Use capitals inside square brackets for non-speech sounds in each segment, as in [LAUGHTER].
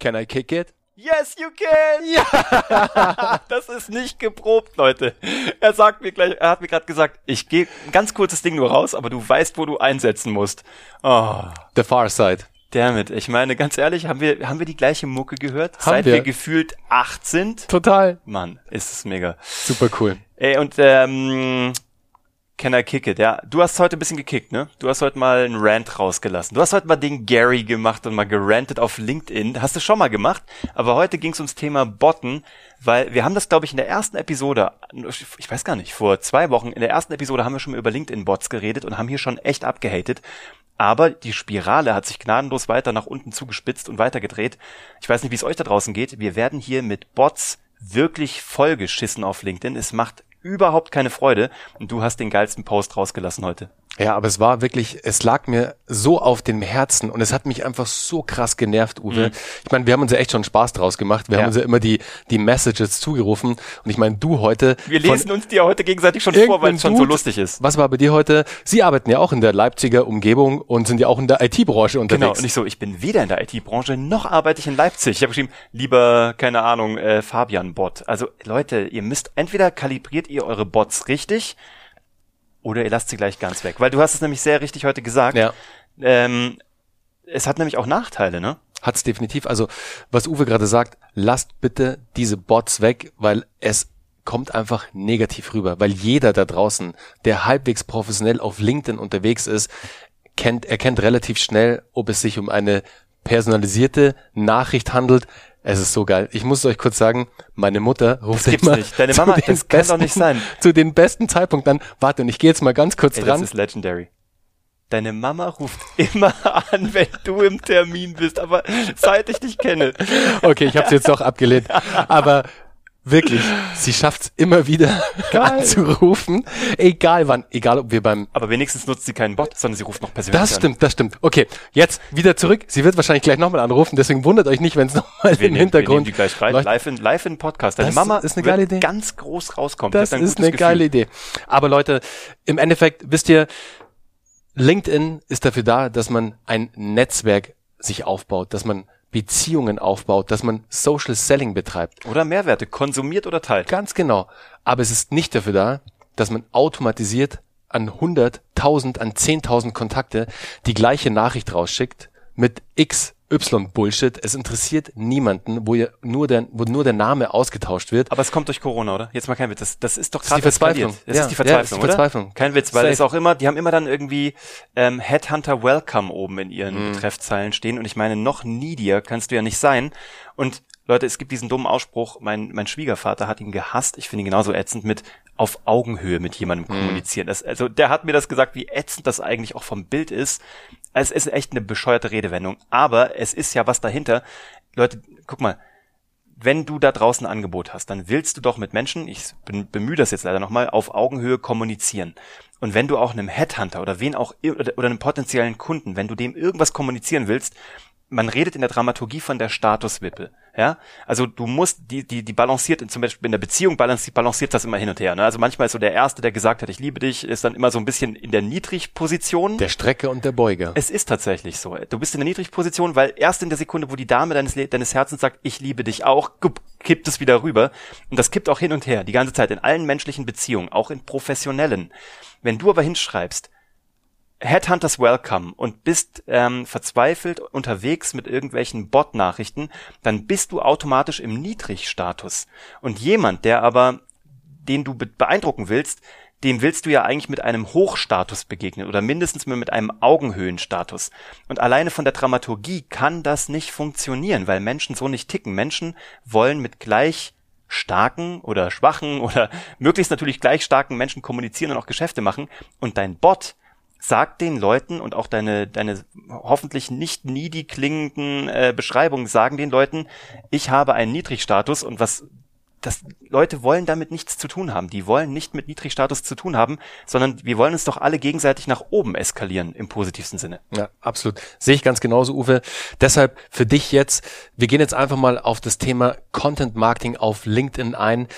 Can I kick it? Yes, you can! Ja! [LAUGHS] das ist nicht geprobt, Leute. Er sagt mir gleich, er hat mir gerade gesagt, ich gehe ein ganz kurzes Ding nur raus, aber du weißt, wo du einsetzen musst. Oh. The Far Side. Damit. Ich meine, ganz ehrlich, haben wir, haben wir die gleiche Mucke gehört? Haben Seit wir. wir gefühlt acht sind? Total. Mann, ist es mega. Super cool. Ey, und ähm, Can I kick it? Ja, du hast heute ein bisschen gekickt, ne? Du hast heute mal einen Rant rausgelassen. Du hast heute mal den Gary gemacht und mal gerantet auf LinkedIn. Hast du schon mal gemacht. Aber heute ging es ums Thema Botten, weil wir haben das, glaube ich, in der ersten Episode, ich weiß gar nicht, vor zwei Wochen, in der ersten Episode haben wir schon mal über LinkedIn-Bots geredet und haben hier schon echt abgehatet. Aber die Spirale hat sich gnadenlos weiter nach unten zugespitzt und weitergedreht. Ich weiß nicht, wie es euch da draußen geht. Wir werden hier mit Bots wirklich vollgeschissen auf LinkedIn. Es macht überhaupt keine Freude und du hast den geilsten Post rausgelassen heute. Ja, aber es war wirklich, es lag mir so auf dem Herzen und es hat mich einfach so krass genervt, Uwe. Mhm. Ich meine, wir haben uns ja echt schon Spaß draus gemacht. Wir Ja. haben uns ja immer die, die Messages zugerufen und ich meine, du heute. Wir lesen uns die ja heute gegenseitig schon vor, weil es schon so lustig ist. Was war bei dir heute? Sie arbeiten ja auch in der Leipziger Umgebung und sind ja auch in der IT-Branche Genau, unterwegs. und ich so, ich bin weder in der IT-Branche, noch arbeite ich in Leipzig. Ich habe geschrieben, lieber, keine Ahnung, äh, Fabian-Bot. Also Leute, ihr müsst, entweder kalibriert ihr eure Bots richtig oder ihr lasst sie gleich ganz weg. Weil du hast es nämlich sehr richtig heute gesagt. Ja. Ähm, es hat nämlich auch Nachteile, ne? Hat's definitiv. Also, was Uwe gerade sagt, lasst bitte diese Bots weg, weil es kommt einfach negativ rüber, weil jeder da draußen, der halbwegs professionell auf LinkedIn unterwegs ist, kennt, erkennt relativ schnell, ob es sich um eine personalisierte Nachricht handelt. Es ist so geil. Ich muss euch kurz sagen, meine Mutter ruft gibt's immer nicht. Deine [LAUGHS] zu Mama, den das kann doch nicht sein. Zu den besten Zeitpunkten an. Warte, und ich gehe jetzt mal ganz kurz Ey, dran. das ist legendary. Deine Mama ruft [LAUGHS] immer an, wenn du im Termin bist, aber seit ich dich kenne. Okay, ich habe es jetzt doch abgelehnt. [LAUGHS] Aber wirklich, sie schafft's immer wieder [LAUGHS] anzurufen. Egal wann, egal ob wir beim Aber wenigstens nutzt sie keinen Bot, sondern sie ruft noch persönlich das an. stimmt, das stimmt. Okay, jetzt wieder zurück. Sie wird wahrscheinlich gleich nochmal anrufen, deswegen wundert euch nicht, wenn es [LAUGHS] nochmal im nehmen, Hintergrund wir nehmen die gleich rein, leuchtet. live in, live in Podcast. Deine Das Mama ist eine geile Idee. ganz groß rauskommen. Das ein ist eine Gefühl. geile Idee. Aber Leute, im Endeffekt, wisst ihr, LinkedIn ist dafür da, dass man ein Netzwerk sich aufbaut, dass man Beziehungen aufbaut, dass man Social Selling betreibt. Oder Mehrwerte, konsumiert oder teilt. Ganz genau. Aber es ist nicht dafür da, dass man automatisiert an 100, 1000, an 10.000 Kontakte die gleiche Nachricht rausschickt mit X, Y Bullshit. Es interessiert niemanden, wo ihr nur der, wo nur der Name ausgetauscht wird. Aber es kommt durch Corona, oder? Jetzt mal kein Witz. Das, das ist doch gerade Verzweiflung. Das Ja, ist die ja, Verzweiflung, ist die oder? Verzweiflung. Kein Witz, weil Safe. es auch immer, die haben immer dann irgendwie ähm, Headhunter Welcome oben in ihren Mhm. Betreffzeilen stehen. Und ich meine, noch needier kannst du ja nicht sein. Und Leute, es gibt diesen dummen Ausspruch, mein, mein Schwiegervater hat ihn gehasst. Ich finde ihn genauso ätzend mit auf Augenhöhe mit jemandem Mhm. kommunizieren. Das, also der hat mir das gesagt, wie ätzend das eigentlich auch vom Bild ist. Es ist echt eine bescheuerte Redewendung. Aber es ist ja was dahinter. Leute, guck mal, wenn du da draußen ein Angebot hast, dann willst du doch mit Menschen, ich bem- bemühe das jetzt leider nochmal, auf Augenhöhe kommunizieren. Und wenn du auch einem Headhunter oder wen auch oder einem potenziellen Kunden, wenn du dem irgendwas kommunizieren willst, man redet in der Dramaturgie von der Statuswippe. Ja, also du musst die die die balanciert zum Beispiel in der Beziehung balanciert, balanciert das immer hin und her. Ne? Also manchmal ist so der erste, der gesagt hat, ich liebe dich, ist dann immer so ein bisschen in der Niedrigposition. Der Strecke und der Beuger. Es ist tatsächlich so. Du bist in der Niedrigposition, weil erst in der Sekunde, wo die Dame deines, deines Herzens sagt, ich liebe dich auch, kippt es wieder rüber. Und das kippt auch hin und her, die ganze Zeit, in allen menschlichen Beziehungen, auch in professionellen. Wenn du aber hinschreibst, Headhunters Welcome und bist ähm, verzweifelt unterwegs mit irgendwelchen Bot-Nachrichten, dann bist du automatisch im Niedrigstatus. Und jemand, der aber, den du be beeindrucken willst, dem willst du ja eigentlich mit einem Hochstatus begegnen oder mindestens mit einem Augenhöhenstatus. Und alleine von der Dramaturgie kann das nicht funktionieren, weil Menschen so nicht ticken. Menschen wollen mit gleich starken oder schwachen oder [LAUGHS] möglichst natürlich gleich starken Menschen kommunizieren und auch Geschäfte machen. Und dein Bot sagt den Leuten und auch deine, deine hoffentlich nicht needy klingenden äh, Beschreibungen sagen den Leuten, ich habe einen Niedrigstatus und was das Leute wollen damit nichts zu tun haben. Die wollen nicht mit Niedrigstatus zu tun haben, sondern wir wollen uns doch alle gegenseitig nach oben eskalieren im positivsten Sinne. Ja, absolut. Sehe ich ganz genauso, Uwe. Deshalb für dich jetzt, wir gehen jetzt einfach mal auf das Thema Content Marketing auf LinkedIn ein.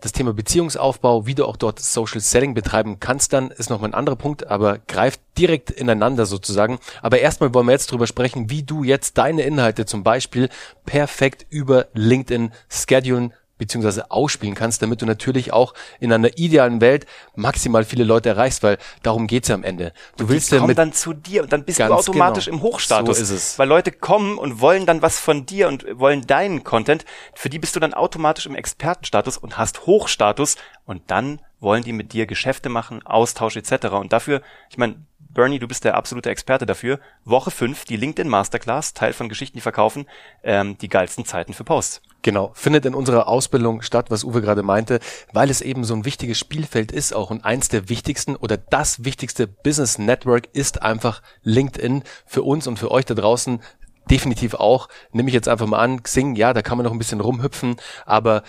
Das Thema Beziehungsaufbau, wie du auch dort Social Selling betreiben kannst, dann ist nochmal ein anderer Punkt, aber greift direkt ineinander sozusagen. Aber erstmal wollen wir jetzt drüber sprechen, wie du jetzt deine Inhalte zum Beispiel perfekt über LinkedIn schedulen beziehungsweise ausspielen kannst, damit du natürlich auch in einer idealen Welt maximal viele Leute erreichst, weil darum geht's ja am Ende. Du Die willst ja kommen mit dann zu dir und dann bist du automatisch genau. im Hochstatus. So ist es. Weil Leute kommen und wollen dann was von dir und wollen deinen Content. Für die bist du dann automatisch im Expertenstatus und hast Hochstatus und dann wollen die mit dir Geschäfte machen, Austausch etc. Und dafür, ich meine, Bernie, du bist der absolute Experte dafür. Woche 5, die LinkedIn Masterclass, Teil von Geschichten, die verkaufen, ähm, die geilsten Zeiten für Posts. Genau, findet in unserer Ausbildung statt, was Uwe gerade meinte, weil es eben so ein wichtiges Spielfeld ist auch und eins der wichtigsten oder das wichtigste Business Network ist einfach LinkedIn für uns und für euch da draußen definitiv auch. Nehme ich jetzt einfach mal an, Xing, ja, da kann man noch ein bisschen rumhüpfen, aber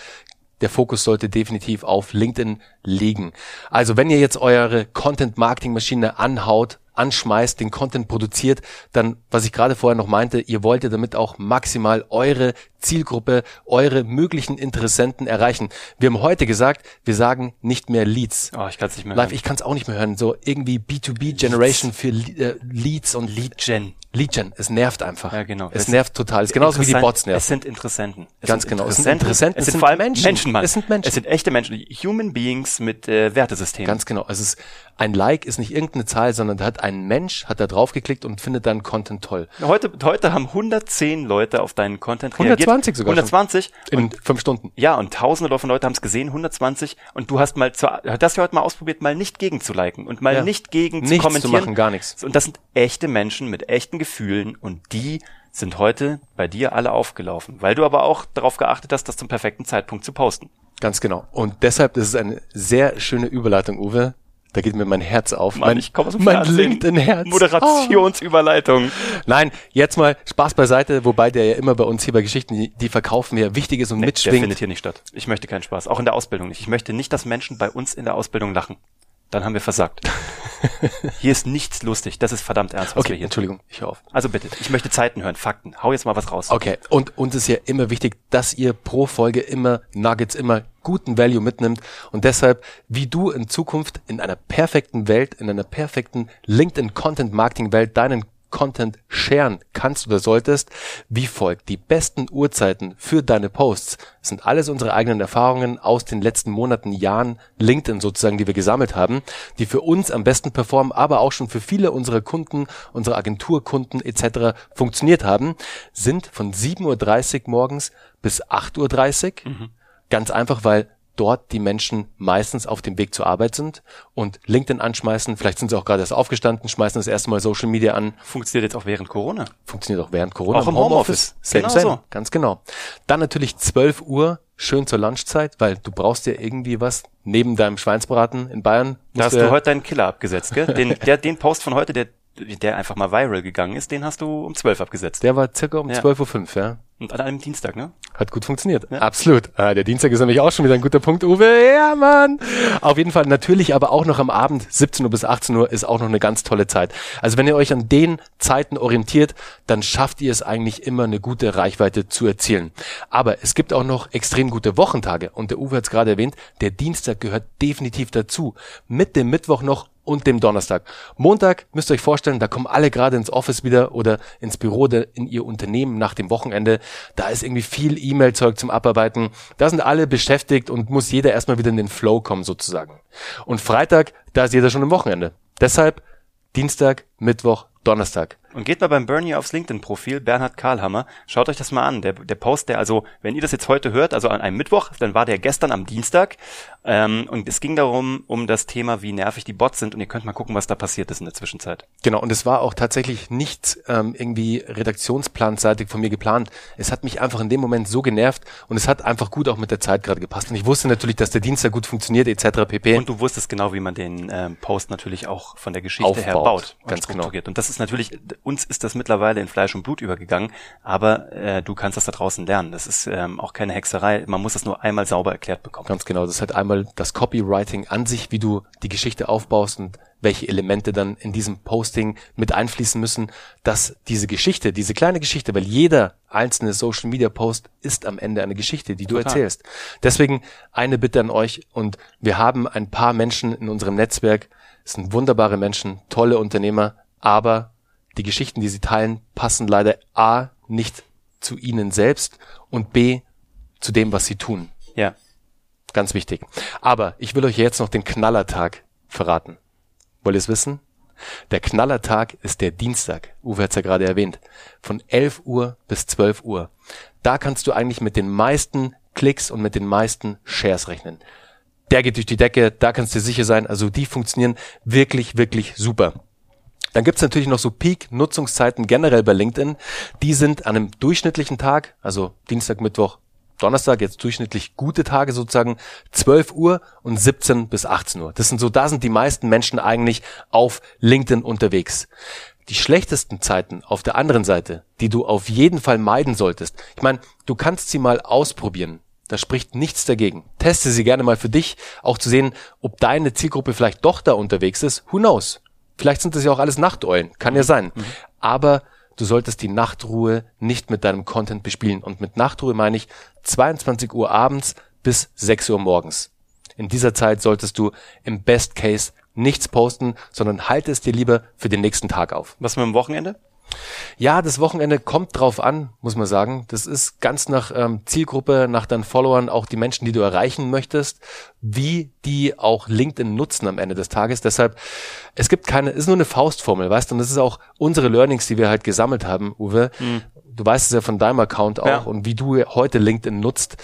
der Fokus sollte definitiv auf LinkedIn liegen. Also wenn ihr jetzt eure Content-Marketing-Maschine anhaut, anschmeißt, den Content produziert, dann, was ich gerade vorher noch meinte, ihr wollt ja damit auch maximal eure Zielgruppe, eure möglichen Interessenten erreichen. Wir haben heute gesagt, wir sagen nicht mehr Leads. Oh, ich kann es nicht mehr Live, hören. ich kann es auch nicht mehr hören. So irgendwie B2B-Generation für Le- äh, Leads und Lead Gen. Lead Gen. Es nervt einfach. Ja, genau. Es nervt total. Es ist genauso wie die Bots Es nerven. sind Interessenten. Es Ganz sind genau. Es sind Interessenten. Interessenten. Es Es sind sind vor allem Menschen. Menschen, Mann. Es sind Menschen. Es sind echte Menschen. Human Beings mit äh, Wertesystemen. Ganz genau. Es ist ein Like ist nicht irgendeine Zahl, sondern da hat ein Mensch hat da drauf geklickt und findet deinen Content toll. Heute, heute haben 110 Leute auf deinen Content reagiert. 120 sogar schon. 120. In Und, fünf Stunden. ja, und tausende von Leuten haben es gesehen, 120. Und du hast mal zu, das ja heute mal ausprobiert, mal nicht gegen zu liken und mal Ja. nicht gegen zu Nichts zu kommentieren. machen, gar nichts. Und das sind echte Menschen mit echten Gefühlen und die sind heute bei dir alle aufgelaufen, weil du aber auch darauf geachtet hast, das zum perfekten Zeitpunkt zu posten. Ganz genau. Und deshalb ist es eine sehr schöne Überleitung, Uwe. Da geht mir mein Herz auf. Mann, mein ich komme aus mein. LinkedIn-Herz. Moderationsüberleitung. Nein, jetzt mal Spaß beiseite, wobei der ja immer bei uns hier bei Geschichten, die, die verkaufen wir, wichtig ist und Der mitschwingt. findet hier nicht statt. Ich möchte keinen Spaß. Auch in der Ausbildung nicht. Ich möchte nicht, dass Menschen bei uns in der Ausbildung lachen. Dann haben wir versagt. [LAUGHS] hier ist nichts lustig. Das ist verdammt ernst, was wir Okay, hier tun. Entschuldigung, ich höre auf. Also bitte, ich möchte Zeiten hören, Fakten. Hau jetzt mal was raus. Okay, und uns ist ja immer wichtig, dass ihr pro Folge immer Nuggets, immer guten Value mitnimmt und deshalb, wie du in Zukunft in einer perfekten Welt, in einer perfekten LinkedIn Content Marketing Welt deinen Content sharen kannst oder solltest, wie folgt. Die besten Uhrzeiten für deine Posts sind alles unsere eigenen Erfahrungen aus den letzten Monaten, Jahren LinkedIn sozusagen, die wir gesammelt haben, die für uns am besten performen, aber auch schon für viele unserer Kunden, unsere Agenturkunden etc. funktioniert haben, sind von 7.30 Uhr morgens bis 8.30 Uhr. Ganz einfach, weil dort die Menschen meistens auf dem Weg zur Arbeit sind und LinkedIn anschmeißen. Vielleicht sind sie auch gerade erst aufgestanden, schmeißen das erste Mal Social Media an. Funktioniert jetzt auch während Corona. Funktioniert auch während Corona. Auch im Homeoffice. Same, Genau same. so. Ganz genau. Dann natürlich 12 Uhr, schön zur Lunchzeit, weil du brauchst ja irgendwie was neben deinem Schweinsbraten in Bayern. Da hast du heute deinen Killer abgesetzt, gell? [LAUGHS] Den, der, den Post von heute, der, der einfach mal viral gegangen ist, den hast du um 12 abgesetzt. der war circa um Ja. 12.05 Uhr, ja. Und an einem Dienstag, ne? Hat gut funktioniert. Absolut. Ah, der Dienstag ist nämlich auch schon wieder ein guter Punkt, Uwe. Ja, Mann. Auf jeden Fall natürlich, aber auch noch am Abend, 17 Uhr bis 18 Uhr, ist auch noch eine ganz tolle Zeit. Also wenn ihr euch an den Zeiten orientiert, dann schafft ihr es eigentlich immer, eine gute Reichweite zu erzielen. Aber es gibt auch noch extrem gute Wochentage. Und der Uwe hat es gerade erwähnt, der Dienstag gehört definitiv dazu. Mit dem Mittwoch noch und dem Donnerstag. Montag müsst ihr euch vorstellen, da kommen alle gerade ins Office wieder oder ins Büro de, in ihr Unternehmen nach dem Wochenende. Da ist irgendwie viel E-Mail-Zeug zum Abarbeiten. Da sind alle beschäftigt und muss jeder erstmal wieder in den Flow kommen sozusagen. Und Freitag, da ist jeder schon im Wochenende. Deshalb Dienstag, Mittwoch, Donnerstag. Und geht mal beim Bernie aufs LinkedIn-Profil, Bernhard Karlhammer. Schaut euch das mal an. Der, der Post, der also, wenn ihr das jetzt heute hört, also an einem Mittwoch, dann war der gestern am Dienstag. Ähm, und es ging darum, um das Thema, wie nervig die Bots sind. Und ihr könnt mal gucken, was da passiert ist in der Zwischenzeit. Genau, und es war auch tatsächlich nichts ähm, irgendwie redaktionsplanseitig von mir geplant. Es hat mich einfach in dem Moment so genervt und es hat einfach gut auch mit der Zeit gerade gepasst. Und ich wusste natürlich, dass der Dienstag gut funktioniert, etc. pp. Und du wusstest genau, wie man den ähm, Post natürlich auch von der Geschichte her Aufbaut. baut. Und Ganz genau. strukturiert. Und das ist natürlich, uns ist das mittlerweile in Fleisch und Blut übergegangen, aber äh, du kannst das da draußen lernen. Das ist ähm, auch keine Hexerei. Man muss das nur einmal sauber erklärt bekommen. Ganz genau. Das ist halt einmal das Copywriting an sich, wie du die Geschichte aufbaust und welche Elemente dann in diesem Posting mit einfließen müssen, dass diese Geschichte, diese kleine Geschichte, weil jeder einzelne Social Media Post ist am Ende eine Geschichte, die du Total. erzählst. Deswegen eine Bitte an euch und wir haben ein paar Menschen in unserem Netzwerk, es sind wunderbare Menschen, tolle Unternehmer, aber die Geschichten, die sie teilen, passen leider A nicht zu ihnen selbst und B zu dem, was sie tun. Ja. Ganz wichtig. Aber ich will euch jetzt noch den Knallertag verraten. Wollt ihr es wissen? Der Knallertag ist der Dienstag. Uwe hat es ja gerade erwähnt. Von 11 Uhr bis 12 Uhr. Da kannst du eigentlich mit den meisten Klicks und mit den meisten Shares rechnen. Der geht durch die Decke, da kannst du sicher sein. Also die funktionieren wirklich, wirklich super. Dann gibt's natürlich noch so Peak-Nutzungszeiten generell bei LinkedIn. Die sind an einem durchschnittlichen Tag, also Dienstag, Mittwoch, Donnerstag, jetzt durchschnittlich gute Tage sozusagen, 12 Uhr und 17 bis 18 Uhr. Das sind so, da sind die meisten Menschen eigentlich auf LinkedIn unterwegs. Die schlechtesten Zeiten auf der anderen Seite, die du auf jeden Fall meiden solltest. Ich meine, du kannst sie mal ausprobieren. Da spricht nichts dagegen. Teste sie gerne mal für dich, auch zu sehen, ob deine Zielgruppe vielleicht doch da unterwegs ist. Who knows? Vielleicht sind das ja auch alles Nachteulen. Kann ja sein. Aber du solltest die Nachtruhe nicht mit deinem Content bespielen. Und mit Nachtruhe meine ich 22 Uhr abends bis 6 Uhr morgens. In dieser Zeit solltest du im Best Case nichts posten, sondern halte es dir lieber für den nächsten Tag auf. Was mit dem Wochenende? Ja, das Wochenende kommt drauf an, muss man sagen. Das ist ganz nach ähm, Zielgruppe, nach deinen Followern, auch die Menschen, die du erreichen möchtest, wie die auch LinkedIn nutzen am Ende des Tages. Deshalb, es gibt keine, ist nur eine Faustformel, weißt du, und das ist auch unsere Learnings, die wir halt gesammelt haben, Uwe. Du weißt es ja von deinem Account auch Ja. und wie du heute LinkedIn nutzt.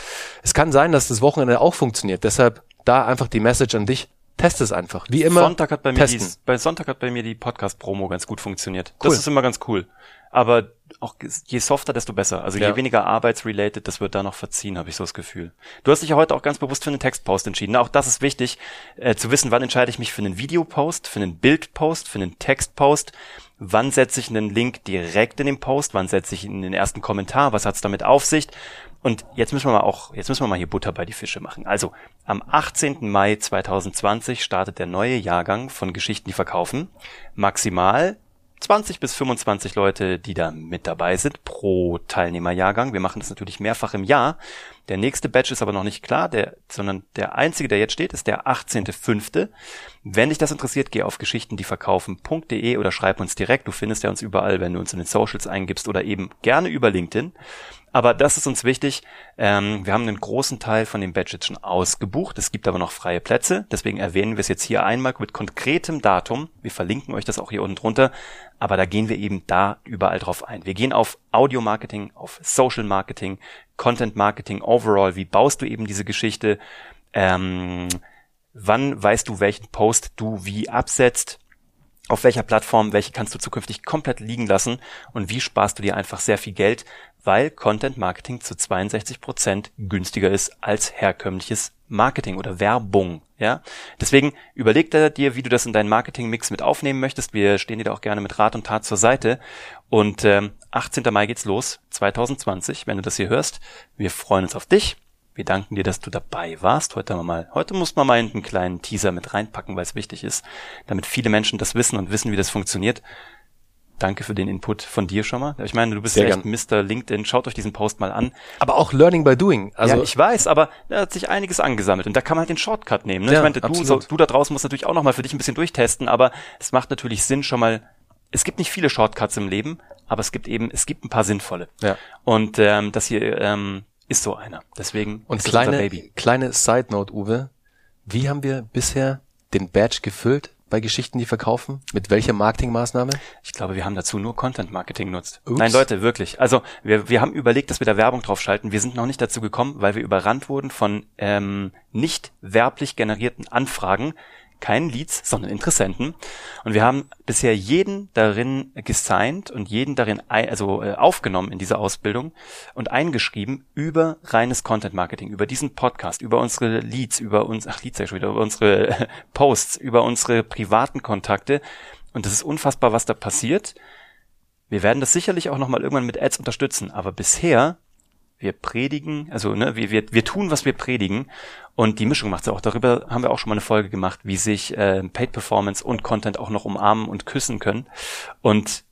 Es kann sein, dass das Wochenende auch funktioniert. Deshalb da einfach die Message an dich. Test es einfach. Wie immer. Sonntag hat bei mir die, testen. bei Sonntag hat bei mir die Podcast-Promo ganz gut funktioniert. Cool. Das ist immer ganz cool. Aber auch je softer, desto besser. Also Ja. je weniger arbeitsrelated, das wird da noch verziehen, habe ich so das Gefühl. Du hast dich ja heute auch ganz bewusst für einen Textpost entschieden. Na, Auch das ist wichtig, äh, zu wissen, wann entscheide ich mich für einen Videopost, für einen Bildpost, für einen Textpost. Wann setze ich einen Link direkt in den Post? Wann setze ich ihn in den ersten Kommentar? Was hat's damit auf sich? Und jetzt müssen wir mal auch, jetzt müssen wir mal hier Butter bei die Fische machen. Also, am 18. Mai 2020 startet der neue Jahrgang von Geschichten, die verkaufen. Maximal 20 bis 25 Leute, die da mit dabei sind pro Teilnehmerjahrgang. Wir machen das natürlich mehrfach im Jahr. Der nächste Batch ist aber noch nicht klar, der, sondern der einzige, der jetzt steht, ist der 18.05. Wenn dich das interessiert, geh auf geschichtendieverkaufen.de oder schreib uns direkt. Du findest ja uns überall, wenn du uns in den Socials eingibst oder eben gerne über LinkedIn. Aber das ist uns wichtig. Ähm, wir haben einen großen Teil von dem Batch jetzt schon ausgebucht. Es gibt aber noch freie Plätze. Deswegen erwähnen wir es jetzt hier einmal mit konkretem Datum. Wir verlinken euch das auch hier unten drunter. Aber da gehen wir eben da überall drauf ein. Wir gehen auf Audio-Marketing, auf Social-Marketing, Content-Marketing overall. Wie baust du eben diese Geschichte? Ähm, wann weißt du, welchen Post du wie absetzt? auf welcher Plattform, welche kannst du zukünftig komplett liegen lassen und wie sparst du dir einfach sehr viel Geld, weil Content Marketing zu 62 Prozent günstiger ist als herkömmliches Marketing oder Werbung, ja. Deswegen überleg dir, wie du das in deinen Marketing-Mix mit aufnehmen möchtest. Wir stehen dir da auch gerne mit Rat und Tat zur Seite. Und ähm, 18. Mai geht's los, 2020, wenn du das hier hörst. Wir freuen uns auf dich. Wir danken dir, dass du dabei warst. Heute haben wir mal, heute muss man mal einen kleinen Teaser mit reinpacken, weil es wichtig ist, damit viele Menschen das wissen und wissen, wie das funktioniert. Danke für den Input von dir schon mal. Ich meine, du bist Sehr echt Mr. LinkedIn. Schaut euch diesen Post mal an. Aber auch Learning by Doing. Also ja, ich weiß, aber da hat sich einiges angesammelt und da kann man halt den Shortcut nehmen. Ne? Ja, ich meine, du, so, du da draußen musst natürlich auch noch mal für dich ein bisschen durchtesten, aber es macht natürlich Sinn schon mal. Es gibt nicht viele Shortcuts im Leben, aber es gibt eben, es gibt ein paar sinnvolle. Ja. Und ähm, das hier ähm, ist so einer. Deswegen Und ist kleine, Baby. kleine Side Note, Uwe. Wie haben wir bisher den Badge gefüllt bei Geschichten, die verkaufen? Mit welcher Marketingmaßnahme? Ich glaube, wir haben dazu nur Content Marketing genutzt. Ups. Nein, Leute, wirklich. Also wir, wir haben überlegt, dass wir da Werbung draufschalten. Wir sind noch nicht dazu gekommen, weil wir überrannt wurden von ähm, nicht werblich generierten Anfragen. Keinen Leads, sondern Interessenten. Und wir haben bisher jeden darin gesigned und jeden darin also äh, aufgenommen in diese Ausbildung und eingeschrieben über reines Content Marketing, über diesen Podcast, über unsere Leads, über uns, ach Leads ich schon wieder, über unsere [LAUGHS] Posts, über unsere privaten Kontakte Und es ist unfassbar, was da passiert. Wir werden das sicherlich auch nochmal irgendwann mit Ads unterstützen. Aber bisher, wir predigen, also ne, wir, wir, wir tun, was wir predigen. Und die Mischung macht's auch. Darüber haben wir auch schon mal eine Folge gemacht, wie sich äh, Paid Performance und Content auch noch umarmen und küssen können. Und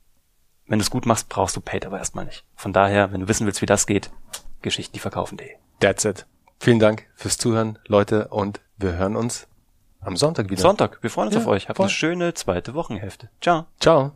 wenn du es gut machst, brauchst du Paid aber erstmal nicht. Von daher, wenn du wissen willst, wie das geht, Geschichten, die verkaufen.de. That's it. Vielen Dank fürs Zuhören, Leute, und wir hören uns am Sonntag wieder. Sonntag, wir freuen uns Ja, auf euch. Habt voll. eine schöne zweite Wochenhälfte. Ciao. Ciao.